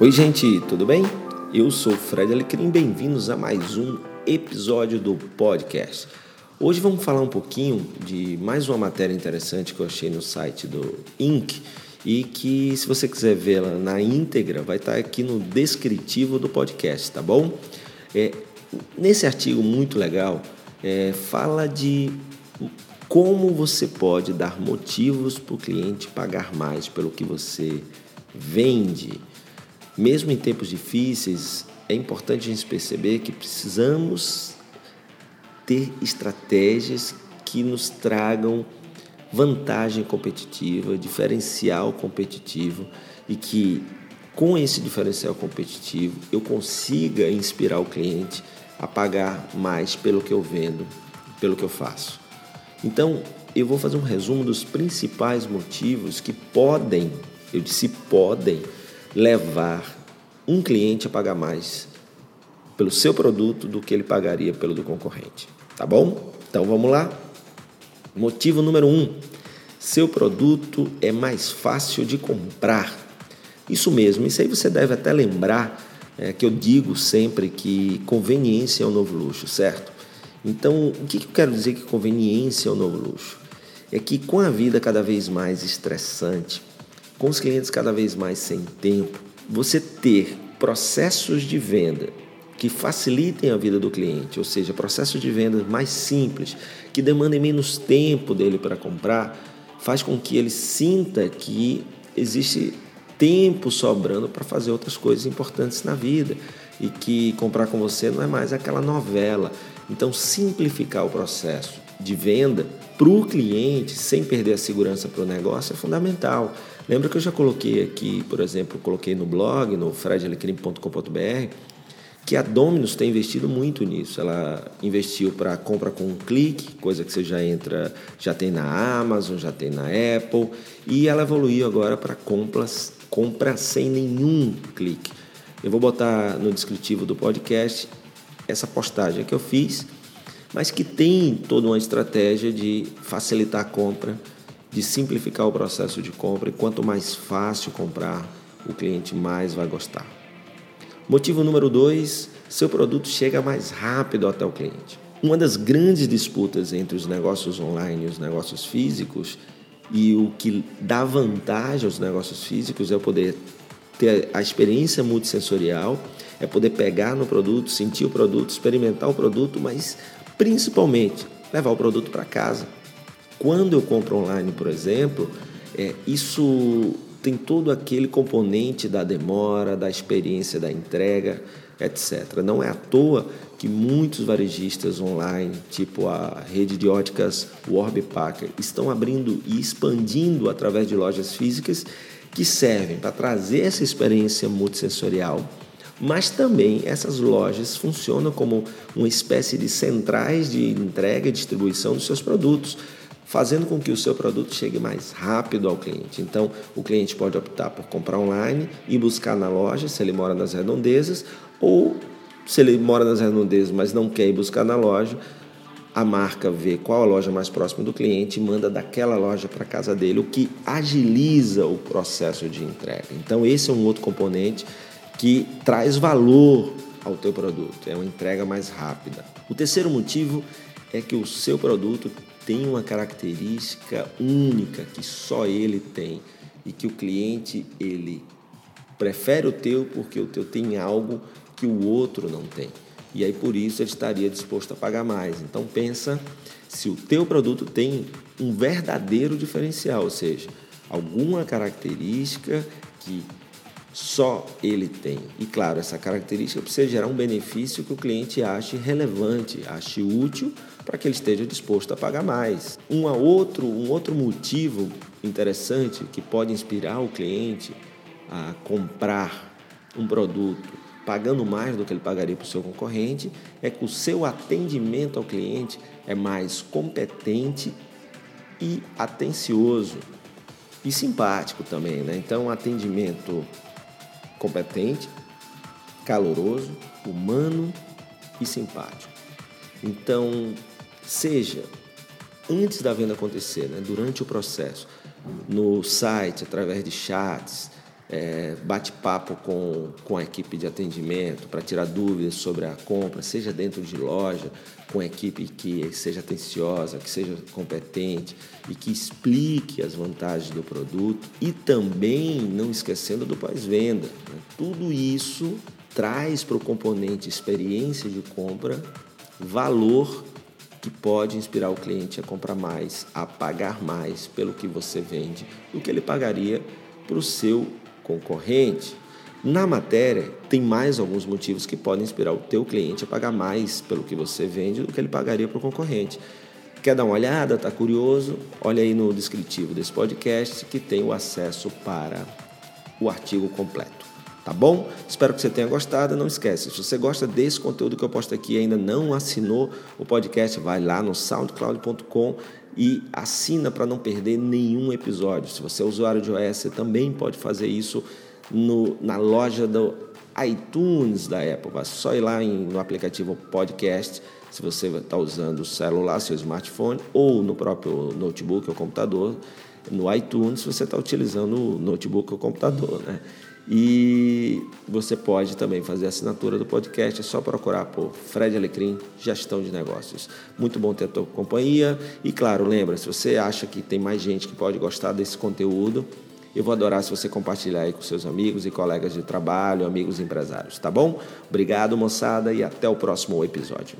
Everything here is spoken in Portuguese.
Oi, gente, tudo bem? Eu sou o Fred Alecrim, bem-vindos a mais um episódio do podcast. Hoje vamos falar um pouquinho de mais uma matéria interessante que eu achei no site do Inc. e que, se você quiser vê-la na íntegra, vai estar aqui no descritivo do podcast, tá bom? É, nesse artigo muito legal, é, fala de como você pode dar motivos para o cliente pagar mais pelo que você vende. Mesmo em tempos difíceis, é importante a gente perceber que precisamos ter estratégias que nos tragam vantagem competitiva, diferencial competitivo e que com esse diferencial competitivo eu consiga inspirar o cliente a pagar mais pelo que eu vendo, pelo que eu faço. Então, eu vou fazer um resumo dos principais motivos que podem, eu disse podem, levar um cliente a pagar mais pelo seu produto do que ele pagaria pelo do concorrente. Tá bom? Então vamos lá. Motivo número um: seu produto é mais fácil de comprar. Isso mesmo, isso aí você deve até lembrar é, que eu digo sempre que conveniência é o novo luxo, certo? Então, o que eu quero dizer que conveniência é o novo luxo? É que com a vida cada vez mais estressante, com os clientes cada vez mais sem tempo, você ter processos de venda que facilitem a vida do cliente, ou seja, processos de venda mais simples, que demandem menos tempo dele para comprar, faz com que ele sinta que existe tempo sobrando para fazer outras coisas importantes na vida e que comprar com você não é mais aquela novela. Então, simplificar o processo de venda para o cliente sem perder a segurança para o negócio é fundamental. Lembra que eu já coloquei aqui, por exemplo, coloquei no blog, no fredalecrim.com.br, que a Dominus tem investido muito nisso. Ela investiu para compra com um clique, coisa que você já entra, já tem na Amazon, já tem na Apple, e ela evoluiu agora para compras, compra sem nenhum clique. Eu vou botar no descritivo do podcast essa postagem que eu fiz, mas que tem toda uma estratégia de facilitar a compra de simplificar o processo de compra e quanto mais fácil comprar, o cliente mais vai gostar. Motivo número dois: seu produto chega mais rápido até o cliente. Uma das grandes disputas entre os negócios online e os negócios físicos, e o que dá vantagem aos negócios físicos é poder ter a experiência multissensorial, é poder pegar no produto, sentir o produto, experimentar o produto, mas principalmente levar o produto para casa quando eu compro online, por exemplo, é, isso tem todo aquele componente da demora, da experiência da entrega, etc. Não é à toa que muitos varejistas online, tipo a rede de óticas Warby Parker, estão abrindo e expandindo através de lojas físicas que servem para trazer essa experiência multissensorial, mas também essas lojas funcionam como uma espécie de centrais de entrega e distribuição dos seus produtos fazendo com que o seu produto chegue mais rápido ao cliente. Então, o cliente pode optar por comprar online e buscar na loja, se ele mora nas redondezas, ou se ele mora nas redondezas, mas não quer ir buscar na loja, a marca vê qual a loja mais próxima do cliente e manda daquela loja para casa dele, o que agiliza o processo de entrega. Então, esse é um outro componente que traz valor ao teu produto, é uma entrega mais rápida. O terceiro motivo é que o seu produto tem uma característica única que só ele tem e que o cliente ele prefere o teu porque o teu tem algo que o outro não tem. E aí por isso ele estaria disposto a pagar mais. Então pensa se o teu produto tem um verdadeiro diferencial, ou seja, alguma característica que só ele tem. E claro, essa característica precisa gerar um benefício que o cliente ache relevante, ache útil para que ele esteja disposto a pagar mais. Um outro, um outro motivo interessante que pode inspirar o cliente a comprar um produto pagando mais do que ele pagaria para o seu concorrente é que o seu atendimento ao cliente é mais competente e atencioso e simpático também, né? Então, um atendimento competente, caloroso, humano e simpático. Então, seja antes da venda acontecer, né, durante o processo, no site, através de chats, é, bate-papo com, com a equipe de atendimento para tirar dúvidas sobre a compra, seja dentro de loja, com a equipe que seja atenciosa, que seja competente e que explique as vantagens do produto e também não esquecendo do pós-venda. Né? Tudo isso traz para o componente experiência de compra valor que pode inspirar o cliente a comprar mais, a pagar mais pelo que você vende do que ele pagaria para o seu concorrente. Na matéria, tem mais alguns motivos que podem inspirar o teu cliente a pagar mais pelo que você vende do que ele pagaria para o concorrente. Quer dar uma olhada? Está curioso? Olha aí no descritivo desse podcast que tem o acesso para o artigo completo. Tá bom? Espero que você tenha gostado. Não esquece, se você gosta desse conteúdo que eu posto aqui e ainda não assinou o podcast, vai lá no soundcloud.com e assina para não perder nenhum episódio. Se você é usuário de iOS, você também pode fazer isso no, na loja do iTunes da Apple. Vai só ir lá em, no aplicativo Podcast, se você está usando o celular, seu smartphone, ou no próprio notebook ou computador, no iTunes, você está utilizando o notebook ou computador. Né? E você pode também fazer a assinatura do podcast, é só procurar por Fred Alecrim, Gestão de Negócios. Muito bom ter a tua companhia. E claro, lembra, se você acha que tem mais gente que pode gostar desse conteúdo, eu vou adorar se você compartilhar aí com seus amigos e colegas de trabalho, amigos empresários, tá bom? Obrigado, moçada, e até o próximo episódio.